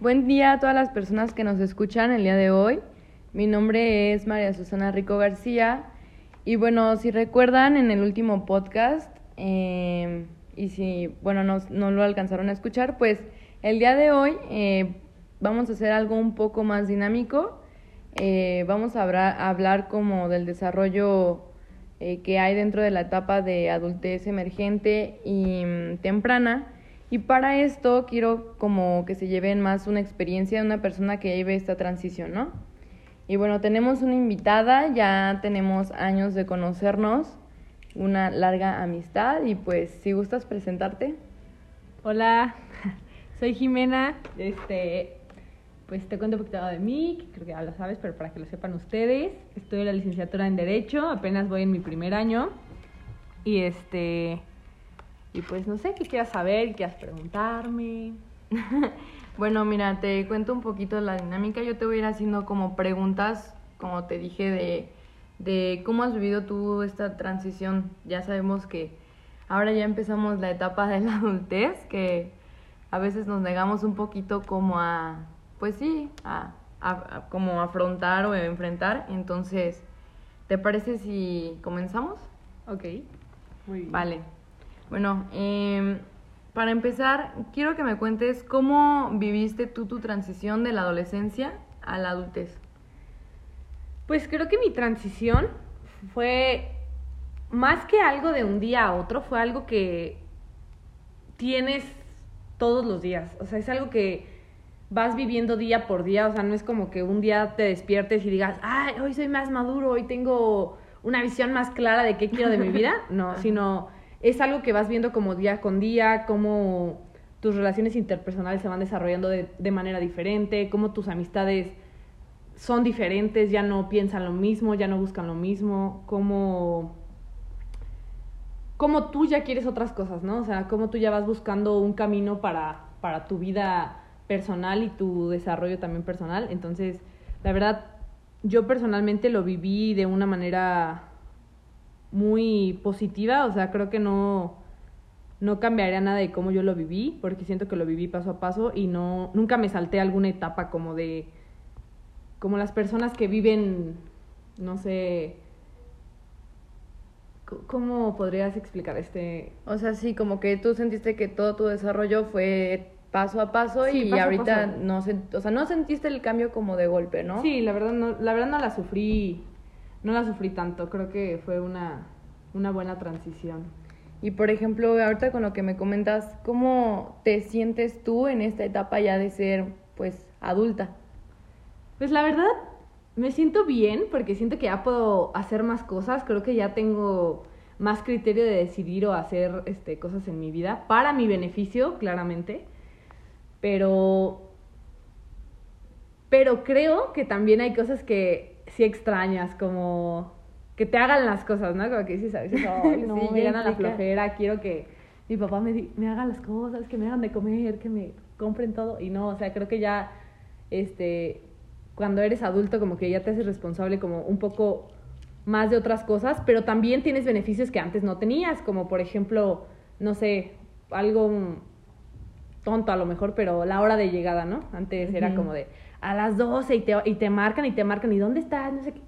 Buen día a todas las personas que nos escuchan el día de hoy. Mi nombre es María Susana Rico García. Y bueno, si recuerdan en el último podcast, eh, y si, bueno, no, no, lo alcanzaron a escuchar, pues el día de hoy eh, vamos a hacer algo un poco más dinámico. Eh, vamos a hablar, a hablar, como del desarrollo eh, que hay dentro de la etapa de adultez emergente y mm, temprana. Y para esto quiero como que se lleven más una experiencia de una persona que vive esta transición, ¿no? Y bueno, tenemos una invitada, ya tenemos años de conocernos, una larga amistad y pues si gustas presentarte. Hola, soy Jimena, este, pues te cuento un poquito de mí, creo que ya lo sabes, pero para que lo sepan ustedes, estoy en la licenciatura en Derecho, apenas voy en mi primer año y este, y pues no sé, qué quieras saber, qué quieras preguntarme. bueno, mira, te cuento un poquito la dinámica, yo te voy a ir haciendo como preguntas, como te dije, de, de cómo has vivido tú esta transición, ya sabemos que ahora ya empezamos la etapa de la adultez, que a veces nos negamos un poquito como a pues sí, a, a, como afrontar o enfrentar. Entonces, ¿te parece si comenzamos? Ok, muy bien. Vale. Bueno, eh, para empezar, quiero que me cuentes cómo viviste tú tu transición de la adolescencia a la adultez. Pues creo que mi transición fue más que algo de un día a otro, fue algo que tienes todos los días. O sea, es algo que vas viviendo día por día, o sea, no es como que un día te despiertes y digas, ay, hoy soy más maduro, hoy tengo una visión más clara de qué quiero de mi vida, no, sino es algo que vas viendo como día con día, cómo tus relaciones interpersonales se van desarrollando de, de manera diferente, cómo tus amistades son diferentes, ya no piensan lo mismo, ya no buscan lo mismo, cómo, cómo tú ya quieres otras cosas, ¿no? O sea, cómo tú ya vas buscando un camino para, para tu vida personal y tu desarrollo también personal. Entonces, la verdad, yo personalmente lo viví de una manera muy positiva, o sea, creo que no, no cambiaría nada de cómo yo lo viví, porque siento que lo viví paso a paso y no, nunca me salté alguna etapa como de, como las personas que viven, no sé, ¿cómo podrías explicar este? O sea, sí, como que tú sentiste que todo tu desarrollo fue paso a paso y ahorita no o sea, no sentiste el cambio como de golpe, ¿no? Sí, la verdad no, la verdad no la sufrí, no la sufrí tanto, creo que fue una, una buena transición. Y por ejemplo, ahorita con lo que me comentas, ¿cómo te sientes tú en esta etapa ya de ser, pues, adulta? Pues la verdad, me siento bien porque siento que ya puedo hacer más cosas, creo que ya tengo más criterio de decidir o hacer este, cosas en mi vida, para mi beneficio, claramente pero pero creo que también hay cosas que sí extrañas, como que te hagan las cosas, ¿no? Como que dices a veces, ay, no, me gana la flojera, quiero que mi papá me, me haga las cosas, que me hagan de comer, que me compren todo. Y no, o sea, creo que ya, este, cuando eres adulto, como que ya te haces responsable como un poco más de otras cosas, pero también tienes beneficios que antes no tenías, como por ejemplo, no sé, algo tonto a lo mejor, pero la hora de llegada, ¿no? Antes era como de a las 12 y te, y te marcan y te marcan, ¿y dónde estás? No sé qué.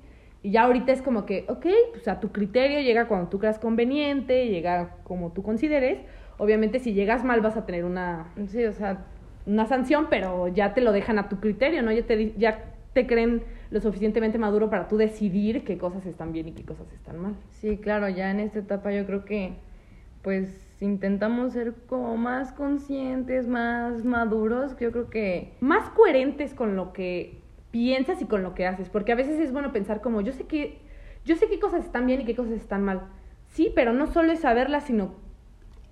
Y ya ahorita es como que, ok, pues a tu criterio llega cuando tú creas conveniente, llega como tú consideres. Obviamente si llegas mal vas a tener una, sí, o sea, una sanción, pero ya te lo dejan a tu criterio, ¿no? Ya te, ya te creen lo suficientemente maduro para tú decidir qué cosas están bien y qué cosas están mal. Sí, claro, ya en esta etapa yo creo que pues intentamos ser como más conscientes, más maduros, yo creo que... Más coherentes con lo que piensas y con lo que haces, porque a veces es bueno pensar como, yo sé que, yo sé qué cosas están bien y qué cosas están mal. Sí, pero no solo es saberlas, sino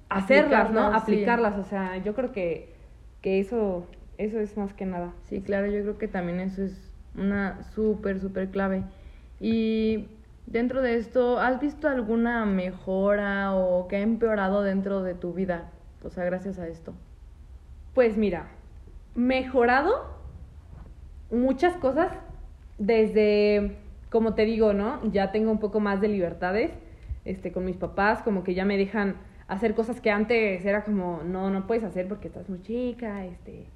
hacerlas, ¿no? Aplicarlas, o sea, yo creo que, que eso, eso es más que nada. Sí, claro, yo creo que también eso es una súper, súper clave. Y Dentro de esto, ¿has visto alguna mejora o que ha empeorado dentro de tu vida? O sea, gracias a esto. Pues mira, mejorado muchas cosas desde, como te digo, ¿no? Ya tengo un poco más de libertades este, con mis papás, como que ya me dejan hacer cosas que antes era como, no, no puedes hacer porque estás muy chica, este,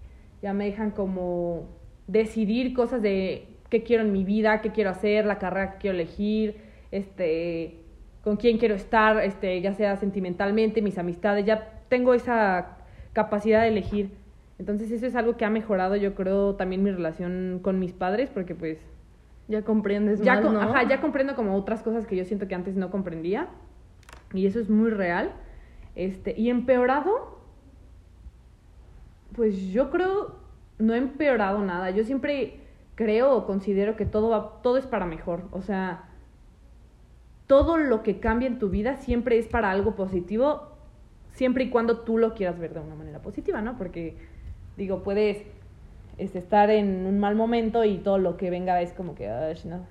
ya me dejan como decidir cosas de qué quiero en mi vida, qué quiero hacer, la carrera que quiero elegir, este, con quién quiero estar, este, ya sea sentimentalmente, mis amistades, ya tengo esa capacidad de elegir. Entonces eso es algo que ha mejorado, yo creo, también mi relación con mis padres, porque pues... Ya comprendes ya más, ¿no? Ajá, ya comprendo como otras cosas que yo siento que antes no comprendía. Y eso es muy real. Este, y empeorado, pues yo creo, no he empeorado nada. Yo siempre creo o considero que todo, va, todo es para mejor. O sea, todo lo que cambia en tu vida siempre es para algo positivo, siempre y cuando tú lo quieras ver de una manera positiva, ¿no? Porque, digo, puedes este, estar en un mal momento y todo lo que venga es como que, no,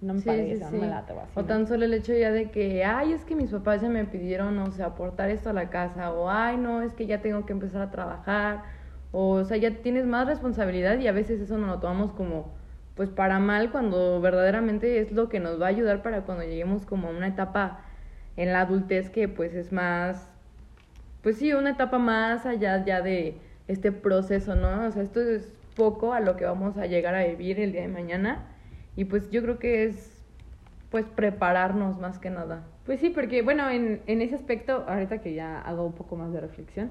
no me Sí, parece, sí, no sí. me late o así, O ¿no? tan solo el hecho ya de que, ay, es que mis papás ya me pidieron, o sea, aportar esto a la casa, o ay, no, es que ya tengo que empezar a trabajar, o, o sea, ya tienes más responsabilidad y a veces eso no lo tomamos como, pues, para mal, cuando verdaderamente es lo que nos va a ayudar para cuando lleguemos como a una etapa en la adultez que, pues, es más, pues sí, una etapa más allá ya de este proceso, ¿no? O sea, esto es poco a lo que vamos a llegar a vivir el día de mañana. Y pues yo creo que es pues prepararnos más que nada. Pues sí, porque bueno, en, en ese aspecto, ahorita que ya hago un poco más de reflexión,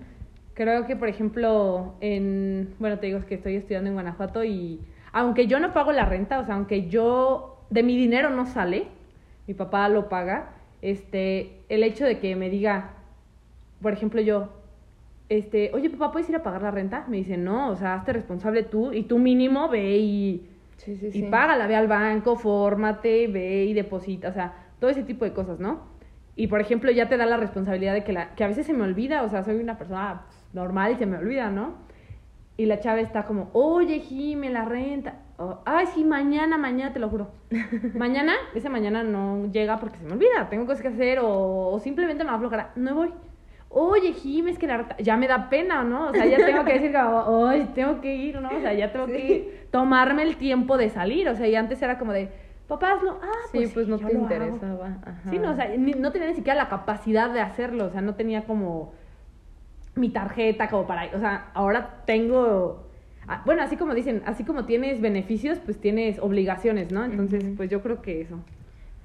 creo que por ejemplo, en, bueno, te digo que estoy estudiando en Guanajuato y aunque yo no pago la renta, o sea, aunque yo, de mi dinero no sale, mi papá lo paga, este, el hecho de que me diga, por ejemplo, yo, este, oye papá, ¿puedes ir a pagar la renta? Me dice, no, o sea, hazte responsable tú y tú mínimo ve y Sí, sí, y págala, ve al banco, fórmate, ve y deposita, o sea, todo ese tipo de cosas, ¿no? Y por ejemplo, ya te da la responsabilidad de que, la, que a veces se me olvida, o sea, soy una persona pues, normal y se me olvida, ¿no? Y la chava está como, oye, Jime, la renta. O, Ay, sí, mañana, mañana, te lo juro. mañana, ese mañana no llega porque se me olvida, tengo cosas que hacer o, o simplemente me va a aflojar, no voy. Oye, Jime, es que la renta, ya me da pena, ¿no? O sea, ya tengo que decir, como, ay, tengo que ir, ¿no? O sea, ya tengo Sí. que tomarme el tiempo de salir, o sea, y antes era como de, papá, hazlo, ah, Sí, pues, pues, sí, no yo te lo hago". interesaba. Ajá. Sí, no, o sea, ni- no tenía ni siquiera la capacidad de hacerlo, o sea, no tenía como mi tarjeta como para, o sea, ahora tengo, ah, bueno, así como dicen, así como tienes beneficios, pues tienes obligaciones, ¿no? Entonces, pues yo creo que eso.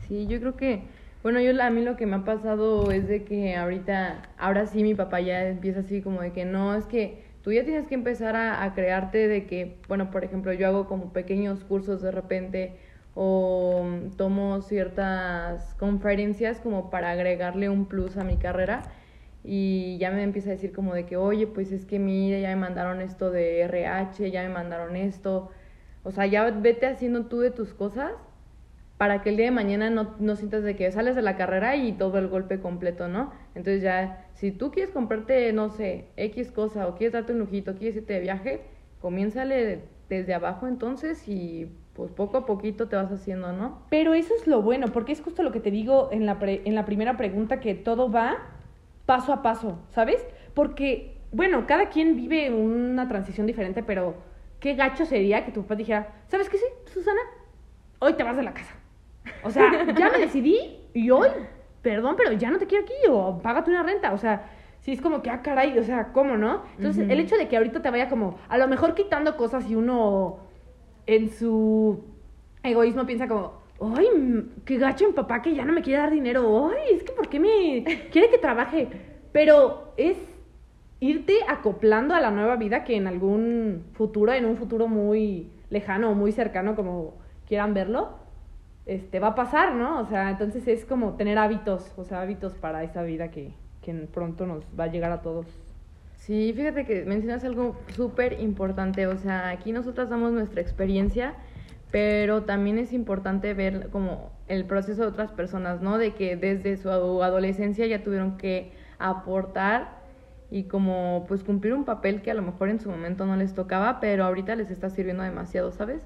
Sí, yo creo que, bueno, yo a mí lo que me ha pasado es de que ahorita, ahora sí mi papá ya empieza así como de que no, es que tú ya tienes que empezar a, a crearte de que, bueno, por ejemplo, yo hago como pequeños cursos de repente o tomo ciertas conferencias como para agregarle un plus a mi carrera y ya me empieza a decir como de que, oye, pues es que mira, ya me mandaron esto de RH, ya me mandaron esto, o sea, ya vete haciendo tú de tus cosas para que el día de mañana no, no sientas de que sales de la carrera y todo el golpe completo, ¿no? Entonces ya, si tú quieres comprarte, no sé, X cosa o quieres darte un lujito, quieres irte de viaje, comiénzale desde abajo entonces y pues poco a poquito te vas haciendo, ¿no? Pero eso es lo bueno, porque es justo lo que te digo en la, pre- en la primera pregunta, que todo va paso a paso, ¿sabes? Porque, bueno, cada quien vive una transición diferente, pero qué gacho sería que tu papá dijera, ¿sabes qué sí, Susana? Hoy te vas de la casa. O sea, ya me decidí y hoy, perdón, pero ya no te quiero aquí o págate una renta. O sea, sí es como que, ah, caray, o sea, ¿cómo no? Entonces, el hecho de que ahorita te vaya como, a lo mejor quitando cosas y uno en su egoísmo piensa como, ay, qué gacho mi papá que ya no me quiere dar dinero, ay, es que ¿por qué me quiere que trabaje? Pero es irte acoplando a la nueva vida que en algún futuro, en un futuro muy lejano o muy cercano, como quieran verlo, este, va a pasar, ¿no? O sea, entonces es como tener hábitos, o sea, hábitos para esa vida que, que pronto nos va a llegar a todos. Sí, fíjate que mencionas algo súper importante, o sea, aquí nosotras damos nuestra experiencia, pero también es importante ver como el proceso de otras personas, ¿no? De que desde su ado- adolescencia ya tuvieron que aportar y como pues cumplir un papel que a lo mejor en su momento no les tocaba, pero ahorita les está sirviendo demasiado, ¿sabes?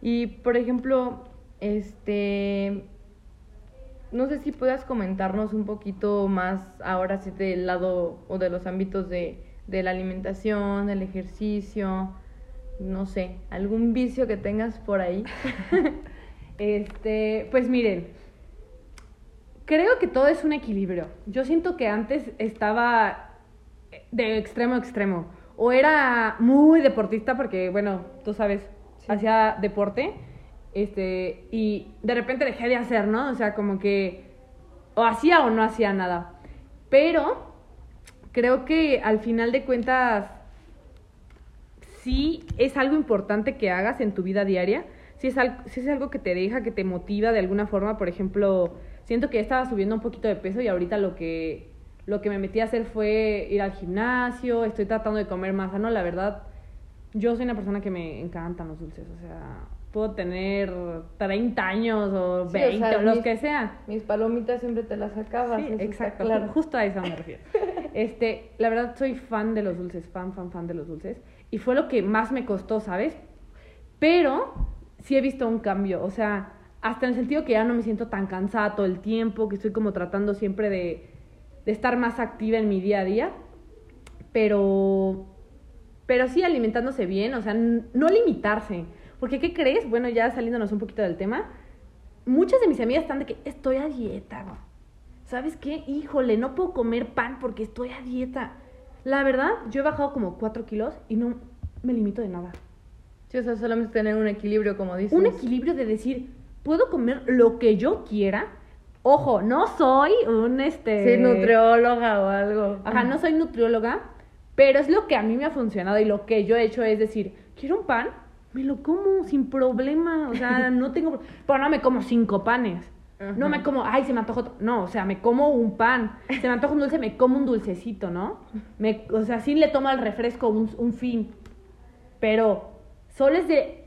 Y por ejemplo, este no sé si puedas comentarnos un poquito más ahora sí del lado o de los ámbitos de, de la alimentación, del ejercicio, no sé, algún vicio que tengas por ahí. Este, pues miren, creo que todo es un equilibrio. Yo siento que antes estaba de extremo a extremo. o era muy deportista porque, bueno, tú sabes, hacía deporte, este, y de repente dejé de hacer, ¿no? O sea, como que o hacía o no hacía nada. Pero creo que al final de cuentas sí es algo importante que hagas en tu vida diaria. Si es, algo, si es algo que te deja, que te motiva de alguna forma, por ejemplo, siento que estaba subiendo un poquito de peso y ahorita lo que, lo que me metí a hacer fue ir al gimnasio, estoy tratando de comer más sano, la verdad, yo soy una persona que me encantan los dulces, o sea, puedo tener 30 años o 20 o, los que sean. Mis palomitas siempre te las acabas. Sí, exacto, claro. justo a eso me refiero. este, la verdad soy fan de los dulces, fan, fan, fan de los dulces. Y fue lo que más me costó, ¿sabes? Pero sí he visto un cambio, o sea, hasta en el sentido que ya no me siento tan cansada todo el tiempo, que estoy como tratando siempre de, de estar más activa en mi día a día. Pero, pero sí alimentándose bien, o sea, no limitarse porque, ¿qué crees? Bueno, ya saliéndonos un poquito del tema, muchas de mis amigas están de que estoy a dieta, ¿Sabes qué? Híjole, no puedo comer pan porque estoy a dieta. La verdad, yo he bajado como 4 kilos y no me limito de nada. Sí, o sea, solamente tener un equilibrio, como dices. Un equilibrio de decir, puedo comer lo que yo quiera. Ojo, no soy un este. Sí, nutrióloga o algo. Ajá, no soy nutrióloga, pero es lo que a mí me ha funcionado y lo que yo he hecho es decir, quiero un pan, me lo como sin problema, o sea, no tengo, pero no me como cinco panes. No me como, ay, se me antojó, no, o sea, me como un pan, se me antoja un dulce, me como un dulcecito, ¿no? Me, o sea, sí le tomo al refresco un, un fin, pero solo es de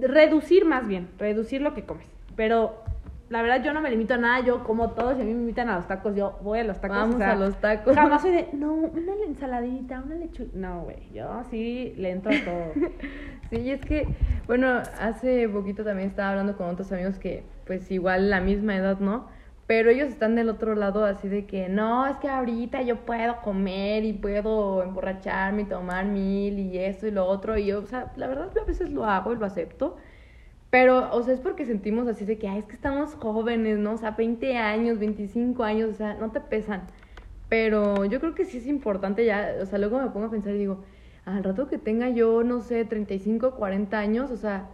reducir más bien, reducir lo que comes, pero la verdad yo no me limito a nada, yo como todos, si a mí me invitan a los tacos, yo voy a los tacos. Vamos a los tacos. Jamás soy de, no, una ensaladita, una lechuga. No, güey, yo sí le entro a todo. sí, es que, bueno, hace poquito también estaba hablando con otros amigos que, pues igual la misma edad, ¿no? Pero ellos están del otro lado así de que, no, es que ahorita yo puedo comer y puedo emborracharme y tomar mil y esto y lo otro. Y yo, o sea, la verdad a veces lo hago y lo acepto. Pero, o sea, es porque sentimos así de que, ay, es que estamos jóvenes, ¿no? O sea, 20 años, 25 años, o sea, no te pesan. Pero yo creo que sí es importante ya, o sea, luego me pongo a pensar y digo, al rato que tenga yo, no sé, 35, 40 años, o sea,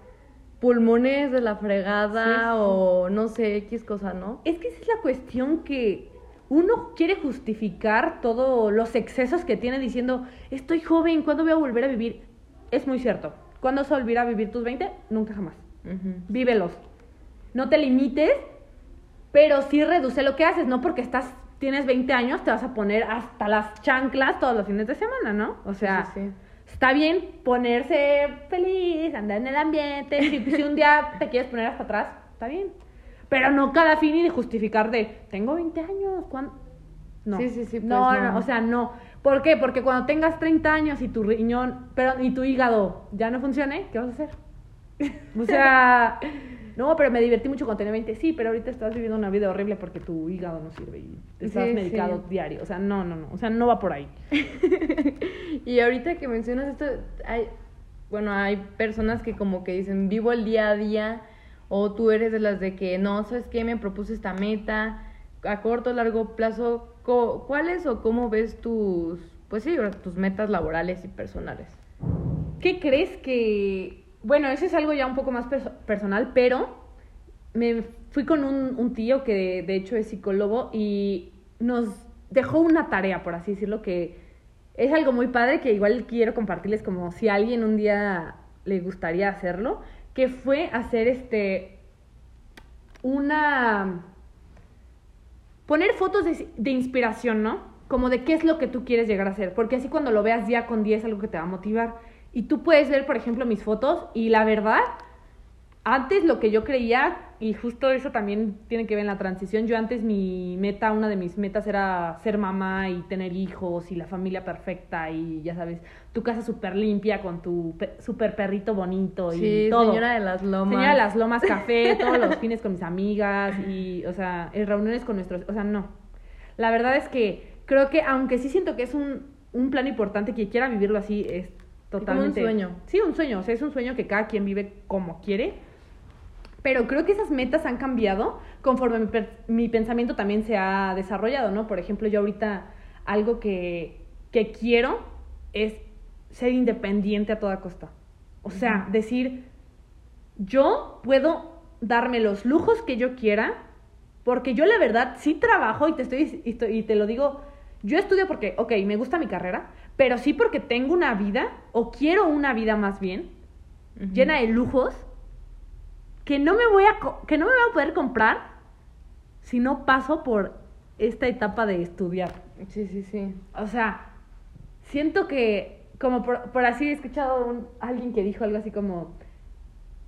pulmones de la fregada o no sé, X cosa, ¿no? Es que esa es la cuestión que uno quiere justificar todos los excesos que tiene diciendo, estoy joven, ¿cuándo voy a volver a vivir? Es muy cierto. ¿Cuándo se volverá a vivir tus 20? Nunca jamás. Vívelos. No te limites, pero sí reduce lo que haces, no porque estás tienes 20 años te vas a poner hasta las chanclas todos los fines de semana, ¿no? O sea, está bien ponerse feliz, andar en el ambiente, si, un día te quieres poner hasta atrás, está bien. Pero no cada fin y de justificar de, tengo 20 años, ¿cuándo? No. Sí, sí, sí. Pues no, no, o sea, no. ¿Por qué? Porque cuando tengas 30 años y tu riñón, pero y tu hígado ya no funcione, ¿qué vas a hacer? O sea, no, pero me divertí mucho cuando tenía 20. Sí, pero ahorita estás viviendo una vida horrible porque tu hígado no sirve y estás medicado diario. O sea, no, no, no. O sea, no va por ahí. y ahorita que mencionas esto, hay, bueno, hay personas que como que dicen, vivo el día a día, o tú eres de las de que, no, ¿sabes qué? Me propuse esta meta, a corto o largo plazo, ¿cuáles o cómo ves tus, pues sí, tus metas laborales y personales? ¿Qué crees que bueno, eso es algo ya un poco más personal, pero me fui con un, tío que de, hecho es psicólogo y nos dejó una tarea, por así decirlo, que es algo muy padre que igual quiero compartirles como si a alguien un día le gustaría hacerlo, que fue hacer este una poner fotos de, de, inspiración, ¿no? Como de qué es lo que tú quieres llegar a hacer, porque así cuando lo veas día con día es algo que te va a motivar. Y tú puedes ver, por ejemplo, mis fotos y la verdad, antes lo que yo creía, y justo eso también tiene que ver en la transición, yo antes mi meta, una de mis metas era ser mamá y tener hijos y la familia perfecta y ya sabes, tu casa súper limpia con tu súper perrito bonito y sí, todo. señora de las lomas. Señora de las lomas café, todos los fines con mis amigas y, o sea, reuniones con nuestros, o sea, no. La verdad es que creo que aunque sí siento que es un, un plan importante que quiera vivirlo así, es, Totalmente. un sueño. Sí, un sueño. O sea, es un sueño que cada quien vive como quiere. Pero creo que esas metas han cambiado conforme mi, pensamiento también se ha desarrollado, ¿no? Por ejemplo, yo ahorita algo que, que quiero es ser independiente a toda costa. O sea, decir, yo puedo darme los lujos que yo quiera, porque yo la verdad sí trabajo y te, estoy, y te lo digo, yo estudio porque, ok, me gusta mi carrera, pero sí porque tengo una vida, o quiero una vida más bien, llena de lujos, que no me voy a, que no me voy a poder comprar si no paso por esta etapa de estudiar. Sí, sí, sí. O sea, siento que, como por, así he escuchado a alguien que dijo algo así como,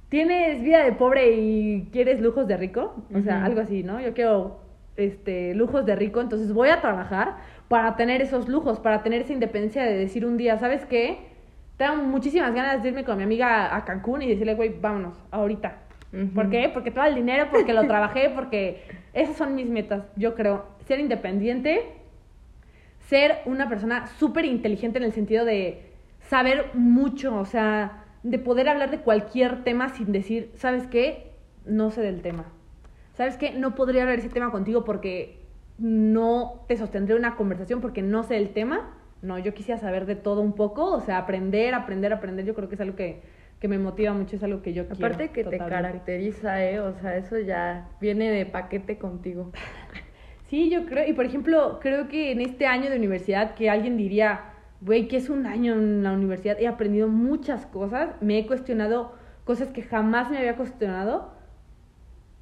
tienes vida de pobre y quieres lujos de rico, o sea, algo así, ¿no? Yo quiero este lujos de rico, entonces voy a trabajar para tener esos lujos, para tener esa independencia de decir un día, ¿sabes qué? Tengo muchísimas ganas de irme con mi amiga a Cancún y decirle, güey, vámonos, ahorita. ¿Por qué? Porque todo el dinero, porque lo trabajé, porque esas son mis metas, yo creo. Ser independiente, ser una persona súper inteligente en el sentido de saber mucho, o sea, de poder hablar de cualquier tema sin decir, ¿sabes qué? No sé del tema. ¿Sabes qué? No podría hablar ese tema contigo porque no te sostendré una conversación porque no sé el tema. No, yo quisiera saber de todo un poco, o sea, aprender, aprender, aprender. Yo creo que es algo que, que me motiva mucho, es algo que yo quiero. Aparte que te caracteriza, ¿eh? O sea, eso ya viene de paquete contigo. sí, yo creo, y por ejemplo, creo que en este año de universidad que alguien diría, güey, que es un año en la universidad, he aprendido muchas cosas, me he cuestionado cosas que jamás me había cuestionado,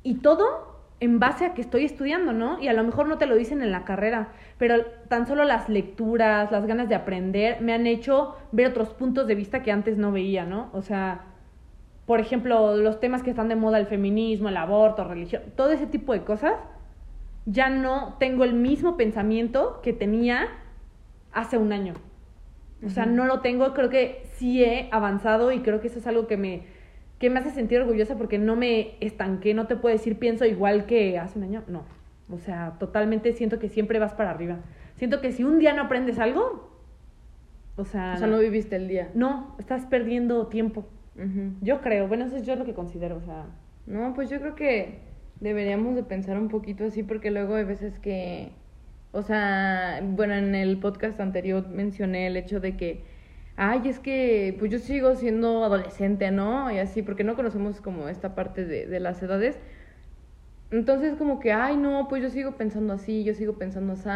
y todo en base a que estoy estudiando, ¿no? Y a lo mejor no te lo dicen en la carrera, pero tan solo las lecturas, las ganas de aprender me han hecho ver otros puntos de vista que antes no veía, ¿no? O sea, por ejemplo, los temas que están de moda, el feminismo, el aborto, religión, todo ese tipo de cosas, ya no tengo el mismo pensamiento que tenía hace un año. O sea, no lo tengo, creo que sí he avanzado y creo que eso es algo que me, que me hace sentir orgullosa porque no me estanqué, no te puedo decir pienso igual que hace un año, no. O sea, totalmente siento que siempre vas para arriba. Siento que si un día no aprendes algo, o sea... O sea, no viviste el día. No, estás perdiendo tiempo. Yo creo, bueno, eso es yo lo que considero, o sea... No, pues yo creo que deberíamos de pensar un poquito así porque luego hay veces que... O sea, bueno, en el podcast anterior mencioné el hecho de que ay, es que pues yo sigo siendo adolescente, ¿no? Y así, porque no conocemos como esta parte de, de las edades. Entonces como que, ay, no, pues yo sigo pensando así, yo sigo pensando así.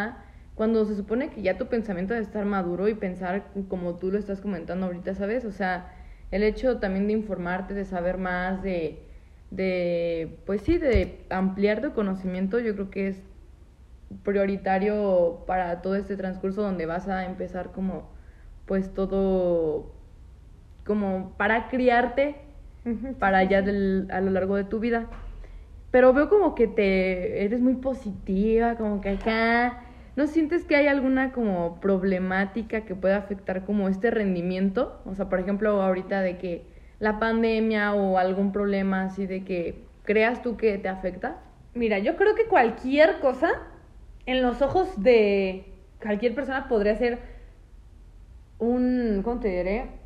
Cuando se supone que ya tu pensamiento debe estar maduro y pensar como tú lo estás comentando ahorita, ¿sabes? O sea, el hecho también de informarte, de saber más, de, de pues sí, de ampliar tu conocimiento, yo creo que es prioritario para todo este transcurso donde vas a empezar como pues todo como para criarte para ya a lo largo de tu vida. Pero veo como que te eres muy positiva, como que acá ¿no sientes que hay alguna como problemática que pueda afectar como este rendimiento? O sea, por ejemplo, ahorita de que la pandemia o algún problema así de que creas tú que te afecta. Mira, yo creo que cualquier cosa en los ojos de cualquier persona podría ser un, ¿cómo te diré?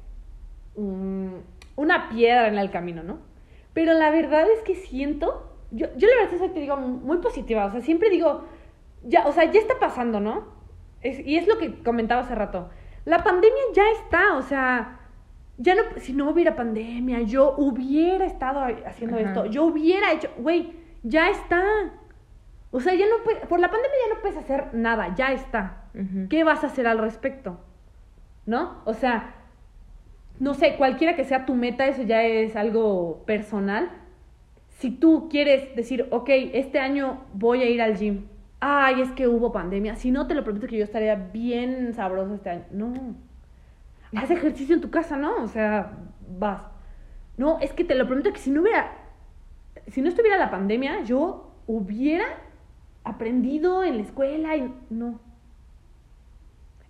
una piedra en el camino, ¿no? Pero la verdad es que siento, yo, yo la verdad es que te digo muy positiva, o sea, siempre digo, ya, o sea, ya está pasando, ¿no? y es lo que comentaba hace rato. La pandemia ya está, o sea, ya no, si no hubiera pandemia, yo hubiera estado haciendo esto, yo hubiera hecho, güey, ya está. O sea, ya no por la pandemia ya no puedes hacer nada, ya está. ¿Qué vas a hacer al respecto? ¿No? O sea, no sé, cualquiera que sea tu meta, eso ya es algo personal. Si tú quieres decir, ok, este año voy a ir al gym, ay, es que hubo pandemia, si no te lo prometo que yo estaría bien sabroso este año. No, haz ejercicio en tu casa, ¿no? O sea, vas. No, es que te lo prometo que si no hubiera, si no estuviera la pandemia, yo hubiera aprendido en la escuela y no.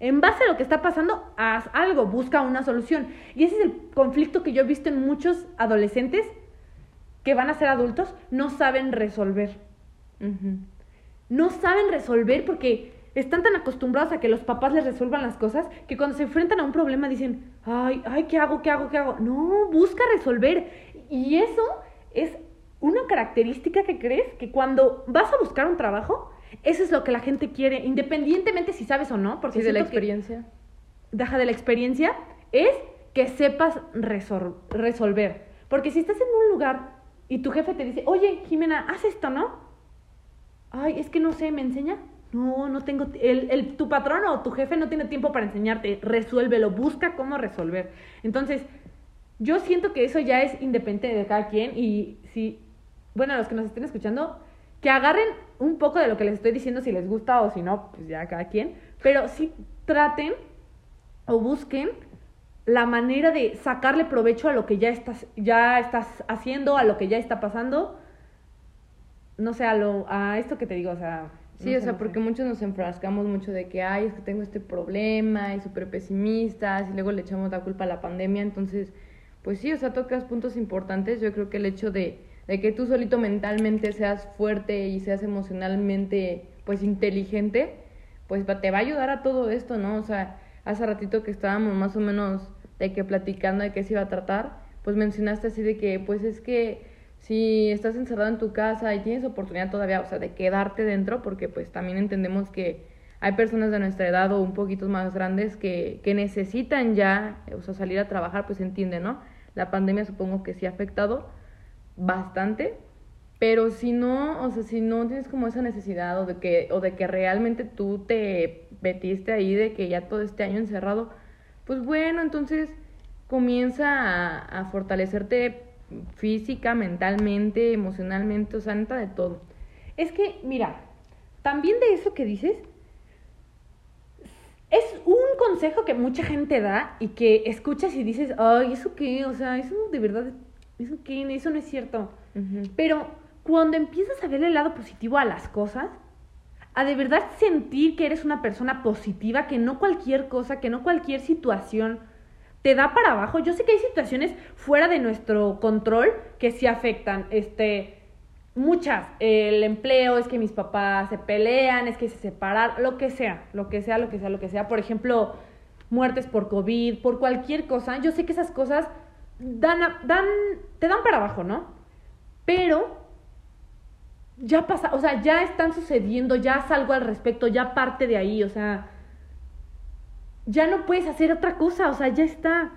En base a lo que está pasando, haz algo, busca una solución. Y ese es el conflicto que yo he visto en muchos adolescentes que van a ser adultos, no saben resolver. No saben resolver porque están tan acostumbrados a que los papás les resuelvan las cosas que cuando se enfrentan a un problema dicen, ay, ay, ¿qué hago? ¿Qué hago? ¿Qué hago? No, busca resolver. Y eso es una característica que crees que cuando vas a buscar un trabajo, eso es lo que la gente quiere, independientemente si sabes o no. Porque sí, de la experiencia. deja de la experiencia es que sepas resolver. Porque si estás en un lugar y tu jefe te dice, oye, Jimena, haz esto, ¿no? Ay, es que no sé, ¿me enseña? No, no tengo, el, el, tu patrón o tu jefe no tiene tiempo para enseñarte, resuélvelo, busca cómo resolver. Entonces, yo siento que eso ya es independiente de cada quien y si, bueno, los que nos estén escuchando, que agarren un poco de lo que les estoy diciendo si les gusta o si no, pues ya cada quien, pero sí traten o busquen la manera de sacarle provecho a lo que ya estás, ya estás haciendo, a lo que ya está pasando. No sé, a, lo, a esto que te digo, o sea, Sí, o sea, porque muchos nos enfrascamos mucho de que, ay, es que tengo este problema y súper pesimistas y luego le echamos la culpa a la pandemia. Entonces, pues sí, o sea, tocas puntos importantes. Yo creo que el hecho de, de que tú solito mentalmente seas fuerte y seas emocionalmente, pues, inteligente, pues te va a ayudar a todo esto, ¿no? O sea, hace ratito que estábamos más o menos de que platicando de qué se iba a tratar, pues mencionaste así de que, pues es que si estás encerrado en tu casa y tienes oportunidad todavía, o sea, de quedarte dentro, porque pues también entendemos que hay personas de nuestra edad o un poquito más grandes que, que necesitan ya, o sea, salir a trabajar, pues entiende, ¿no? La pandemia supongo que sí ha afectado bastante, pero si no, o sea, si no tienes como esa necesidad o de que, o de que realmente tú te metiste ahí de que ya todo este año encerrado, pues bueno, entonces comienza a, fortalecerte física, mentalmente, emocionalmente, o sea, neta de todo. Es que, mira, también de eso que dices, es un consejo que mucha gente da y que escuchas y dices, ay, ¿eso qué? O sea, eso de verdad, ¿eso qué? Eso no es cierto. Pero cuando empiezas a ver el lado positivo a las cosas, a de verdad sentir que eres una persona positiva, que no cualquier cosa, que no cualquier situación te da para abajo. Yo sé que hay situaciones fuera de nuestro control que sí afectan, este, muchas. El empleo, es que mis papás se pelean, es que se separan, lo que sea, lo que sea, lo que sea, lo que sea. Por ejemplo, muertes por COVID, por cualquier cosa. Yo sé que esas cosas dan, dan, te dan para abajo, ¿no? Pero ya pasa, o sea, ya están sucediendo, ya salgo al respecto, ya parte de ahí, o sea, ya no puedes hacer otra cosa, o sea, ya está.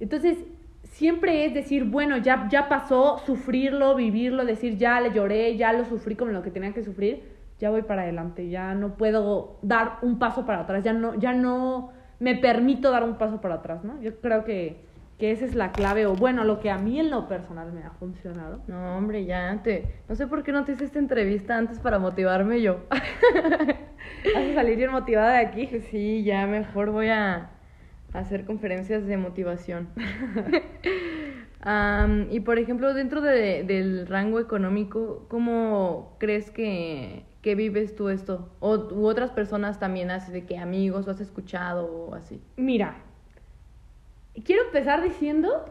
Entonces, siempre es decir, bueno, ya, ya pasó, sufrirlo, vivirlo, decir, ya le lloré, ya lo sufrí como lo que tenía que sufrir, ya voy para adelante, ya no puedo dar un paso para atrás, ya no, ya no me permito dar un paso para atrás, ¿no? Yo creo que, que esa es la clave, o bueno, lo que a mí en lo personal me ha funcionado. No, hombre, ya te... No sé por qué no te hice esta entrevista antes para motivarme yo. Vas a salir bien motivada de aquí. Sí, ya mejor voy a hacer conferencias de motivación. y por ejemplo, dentro de, del rango económico, ¿cómo crees que, que vives tú esto? O u otras personas también, así de que amigos, o has escuchado o así. Mira, quiero empezar diciendo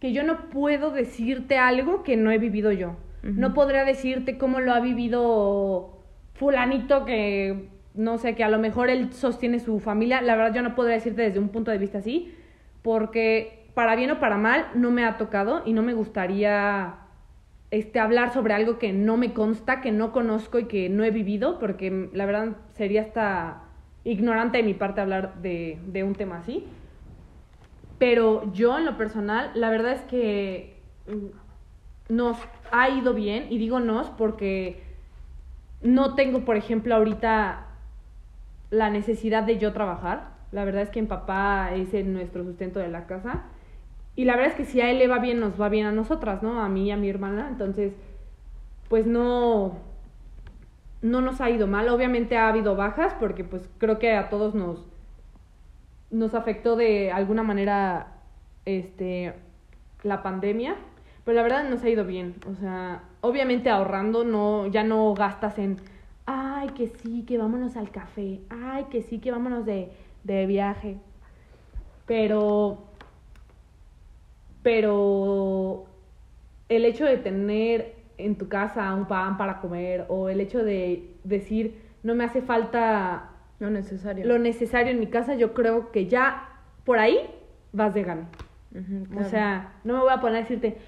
que yo no puedo decirte algo que no he vivido yo. No podría decirte cómo lo ha vivido fulanito que no sé, que a lo mejor él sostiene su familia. La verdad yo no podría decirte desde un punto de vista así, porque para bien o para mal no me ha tocado y no me gustaría este, hablar sobre algo que no me consta, que no conozco y que no he vivido, porque la verdad sería hasta ignorante de mi parte hablar de, de un tema así. Pero yo en lo personal, la verdad es que nos ha ido bien, y digo nos porque no tengo, por ejemplo, ahorita la necesidad de yo trabajar. La verdad es que mi papá es nuestro sustento de la casa. Y la verdad es que si a él le va bien, nos va bien a nosotras, ¿no? A mí y a mi hermana. Entonces, pues no, no nos ha ido mal. Obviamente ha habido bajas porque pues creo que a todos nos, nos afectó de alguna manera este, la pandemia. Pero la verdad nos ha ido bien. O sea, obviamente ahorrando, no, ya no gastas en ay, que sí, que vámonos al café, ay, que sí, que vámonos de, de viaje. Pero, pero el hecho de tener en tu casa un pan para comer o el hecho de decir, no me hace falta lo necesario. Lo necesario en mi casa, yo creo que ya por ahí vas de gana. O sea, no me voy a poner a decirte,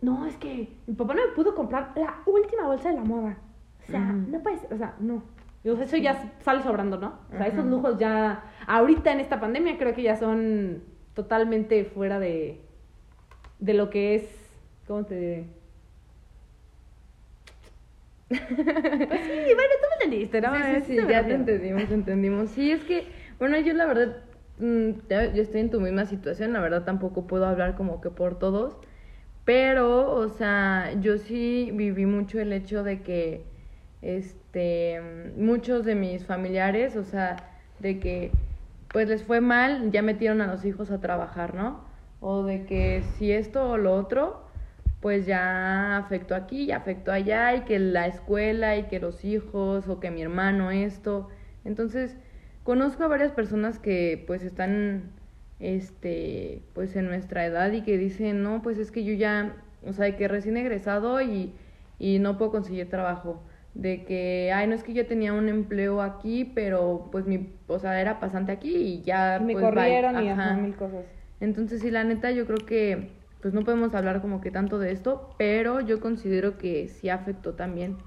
no, es que mi papá no me pudo comprar la última bolsa de la moda. O sea, no puedes, o sea, no. eso ya sale sobrando, ¿no? O sea, esos lujos ya, ahorita en esta pandemia creo que ya son totalmente fuera de, de lo que es, ¿cómo te diré? pues sí, bueno, entendiste, ¿no? Sí, sí, sí ya te entendimos, entendimos. Sí, es que, bueno, yo la verdad, mm, yo estoy en tu misma situación, la verdad tampoco puedo hablar como que por todos, pero, o sea, yo sí viví mucho el hecho de que, este, muchos de mis familiares, o sea, de que, pues les fue mal, ya metieron a los hijos a trabajar, ¿no? O de que si esto o lo otro, pues ya afectó aquí, ya afectó allá, y que la escuela, y que los hijos, o que mi hermano esto. Entonces, conozco a varias personas que pues están este, pues en nuestra edad y que dicen, no, pues es que yo ya, o sea, que recién egresado y, y no puedo conseguir trabajo. De que, ay, no es que yo tenía un empleo aquí, pero pues mi, o sea, era pasante aquí y ya. me pues, corrieron y ajá, mil cosas. Entonces, sí, la neta, yo creo que, pues no podemos hablar como que tanto de esto, pero yo considero que sí afectó también.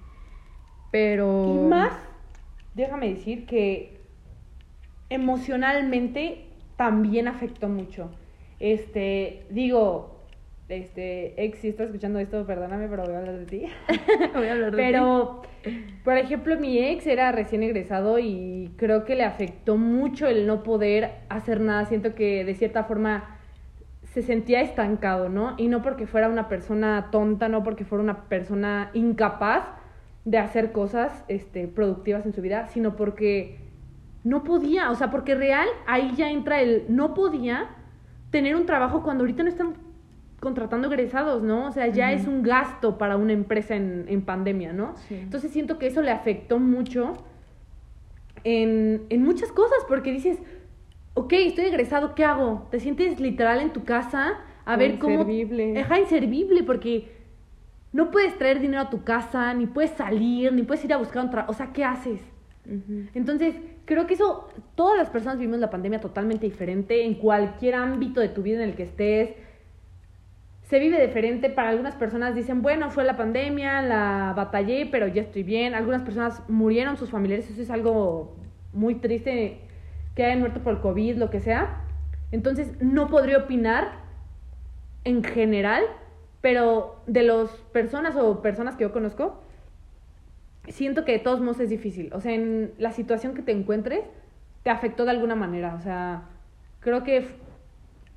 Pero. Y más, déjame decir que emocionalmente también afectó mucho. Este, digo, este, ex, si estás escuchando esto, perdóname, pero voy a hablar de ti. voy a hablar de pero, por ejemplo, mi ex era recién egresado y creo que le afectó mucho el no poder hacer nada. Siento que de cierta forma se sentía estancado, ¿no? Y no porque fuera una persona tonta, no porque fuera una persona incapaz de hacer cosas este, productivas en su vida, sino porque no podía, o sea, porque real, ahí ya entra el no podía tener un trabajo cuando ahorita no están contratando egresados, ¿no? O sea, ya es un gasto para una empresa en, en pandemia, ¿no? Entonces siento que eso le afectó mucho en, en muchas cosas, porque dices, ok, estoy egresado, ¿qué hago? Te sientes literal en tu casa a ver cómo... Inservible. Ajá, inservible, porque no puedes traer dinero a tu casa, ni puedes salir, ni puedes ir a buscar un trabajo. O sea, ¿qué haces? Entonces, creo que eso, todas las personas vivimos la pandemia totalmente diferente en cualquier ámbito de tu vida en el que estés. Se vive diferente. Para algunas personas dicen, bueno, fue la pandemia, la batallé, pero ya estoy bien. Algunas personas murieron sus familiares, eso es algo muy triste, que hayan muerto por el COVID, lo que sea. Entonces, no podría opinar en general, pero de las personas o personas que yo conozco, siento que de todos modos es difícil. O sea, en la situación que te encuentres, te afectó de alguna manera. O sea, creo que,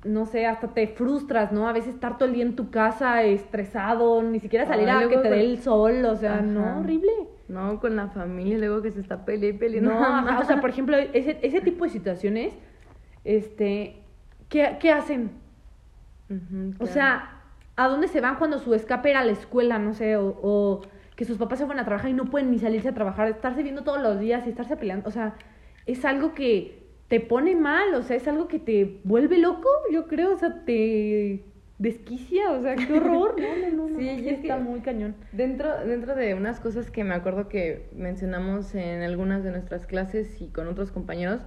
no sé, hasta te frustras, ¿no? A veces estar todo el día en tu casa estresado, ni siquiera salir a que te dé el sol, o sea, no, horrible. No, con la familia, luego que se está peleando peleando. No, o sea, por ejemplo, ese, ese tipo de situaciones, este, ¿qué, qué hacen? O sea, ¿a dónde se van cuando su escape era a la escuela, no sé, o que sus papás se van a trabajar y no pueden ni salirse a trabajar, estarse viendo todos los días y estarse peleando, o sea, es algo que te pone mal, o sea, es algo que te vuelve loco, yo creo, o sea, te desquicia, o sea, qué horror, no, no, no, sí, está muy cañón. Dentro, dentro de unas cosas que me acuerdo que mencionamos en algunas de nuestras clases y con otros compañeros,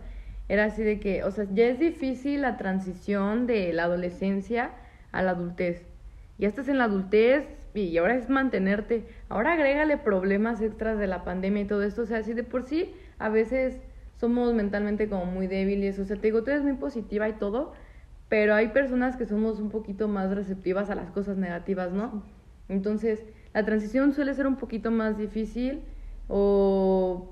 era así de que, o sea, ya es difícil la transición de la adolescencia a la adultez. Ya estás en la adultez, y ahora es mantenerte. Ahora agrégale problemas extras de la pandemia y todo esto. O sea, si de por sí a veces somos mentalmente como muy débiles. O sea, te digo, tú eres muy positiva y todo, pero hay personas que somos un poquito más receptivas a las cosas negativas, ¿no? Entonces, la transición suele ser un poquito más difícil o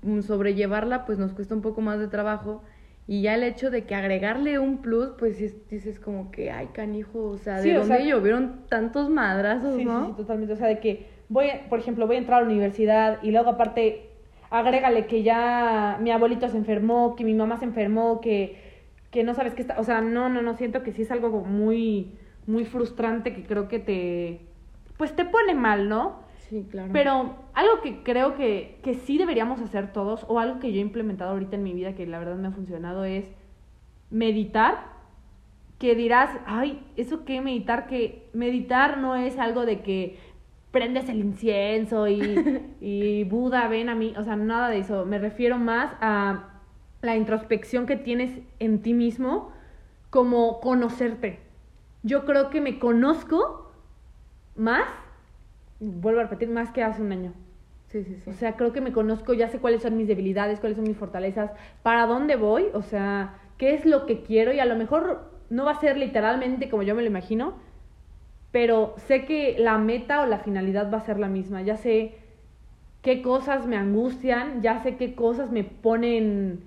mm, sobrellevarla pues nos cuesta un poco más de trabajo y ya el hecho de que agregarle un plus, pues dices como que, ay, canijo, o sea, ¿de dónde llovieron tantos madrazos, no? Sí, sí, totalmente. O sea, de que voy, por ejemplo, voy a entrar a la universidad y luego aparte, agrégale que ya mi abuelito se enfermó, que mi mamá se enfermó, que, que no sabes qué está... O sea, no, no, no, siento que sí es algo muy, muy frustrante que creo que te... Pues te pone mal, ¿no? Sí, claro. Pero algo que creo que, que sí deberíamos hacer todos, o algo que yo he implementado ahorita en mi vida que la verdad me ha funcionado, es meditar. Que dirás, ay, ¿eso qué meditar? Que meditar no es algo de que prendes el incienso y, y Buda ven a mí, o sea, nada de eso. Me refiero más a la introspección que tienes en ti mismo, como conocerte. Yo creo que me conozco más vuelvo a repetir, más que hace un año. Sí, sí, sí. O sea, creo que me conozco, ya sé cuáles son mis debilidades, cuáles son mis fortalezas, para dónde voy, o sea, qué es lo que quiero y a lo mejor no va a ser literalmente como yo me lo imagino, pero sé que la meta o la finalidad va a ser la misma. Ya sé qué cosas me angustian, ya sé qué cosas me ponen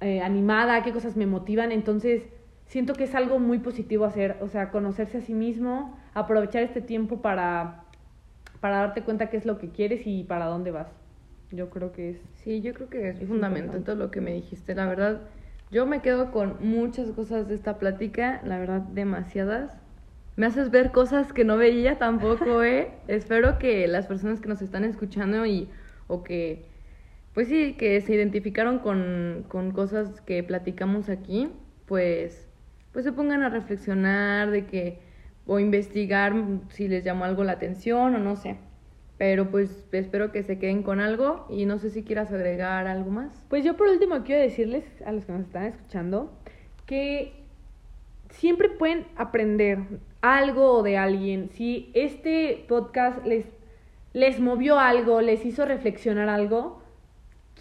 eh, animada, qué cosas me motivan, entonces siento que es algo muy positivo hacer, o sea, conocerse a sí mismo, aprovechar este tiempo para, para darte cuenta qué es lo que quieres y para dónde vas. Yo creo que es... Sí, yo creo que es, fundamental todo lo que me dijiste, la verdad. Yo me quedo con muchas cosas de esta plática, la verdad, demasiadas. Me haces ver cosas que no veía tampoco, ¿eh? Espero que las personas que nos están escuchando y o que, pues sí, que se identificaron con, con cosas que platicamos aquí, pues pues se pongan a reflexionar de que o investigar si les llamó algo la atención o no sé. Pero pues espero que se queden con algo y no sé si quieras agregar algo más. Pues yo por último quiero decirles a los que nos están escuchando que siempre pueden aprender algo de alguien. Si este podcast les, les movió algo, les hizo reflexionar algo,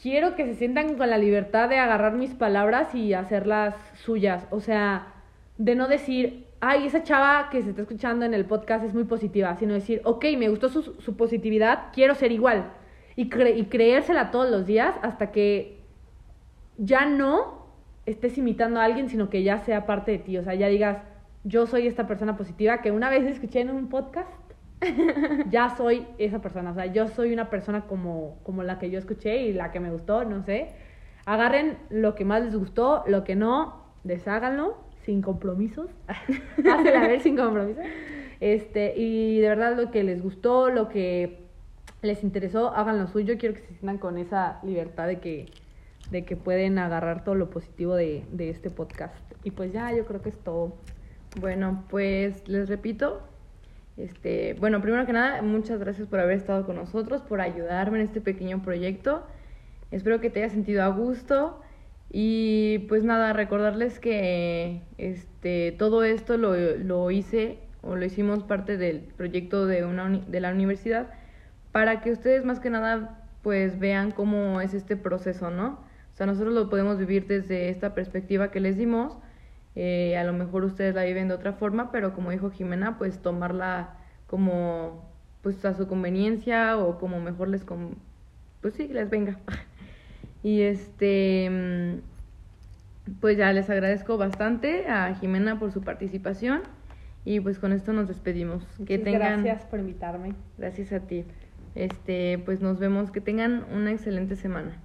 quiero que se sientan con la libertad de agarrar mis palabras y hacerlas suyas. O sea, de no decir, ay, esa chava que se está escuchando en el podcast es muy positiva, sino decir, ok, me gustó su, su positividad, quiero ser igual. Y, y creérsela todos los días hasta que ya no estés imitando a alguien, sino que ya sea parte de ti. O sea, ya digas, yo soy esta persona positiva que una vez escuché en un podcast. ya soy esa persona, o sea, yo soy una persona como, como la que yo escuché y la que me gustó, no sé. Agarren lo que más les gustó, lo que no, desháganlo sin compromisos. Hacen a ver sin compromisos. Este, y de verdad lo que les gustó, lo que les interesó, hagan lo suyo. Quiero que se sientan con esa libertad de que, de que pueden agarrar todo lo positivo de, de este podcast. Y pues ya, yo creo que es todo. Bueno, pues les repito, este, bueno, primero que nada, muchas gracias por haber estado con nosotros, por ayudarme en este pequeño proyecto. Espero que te hayas sentido a gusto. Y pues nada, recordarles que este, todo esto lo, hice o lo hicimos parte del proyecto de, de la universidad para que ustedes más que nada pues vean cómo es este proceso, ¿no? O sea, nosotros lo podemos vivir desde esta perspectiva que les dimos, eh, a lo mejor ustedes la viven de otra forma, pero como dijo Jimena, pues tomarla como pues a su conveniencia o como mejor les pues sí, les venga. Y este, mm, pues ya les agradezco bastante a Jimena por su participación y pues con esto nos despedimos. Que tengan Gracias por invitarme. Gracias a ti. Este, pues nos vemos, que tengan una excelente semana.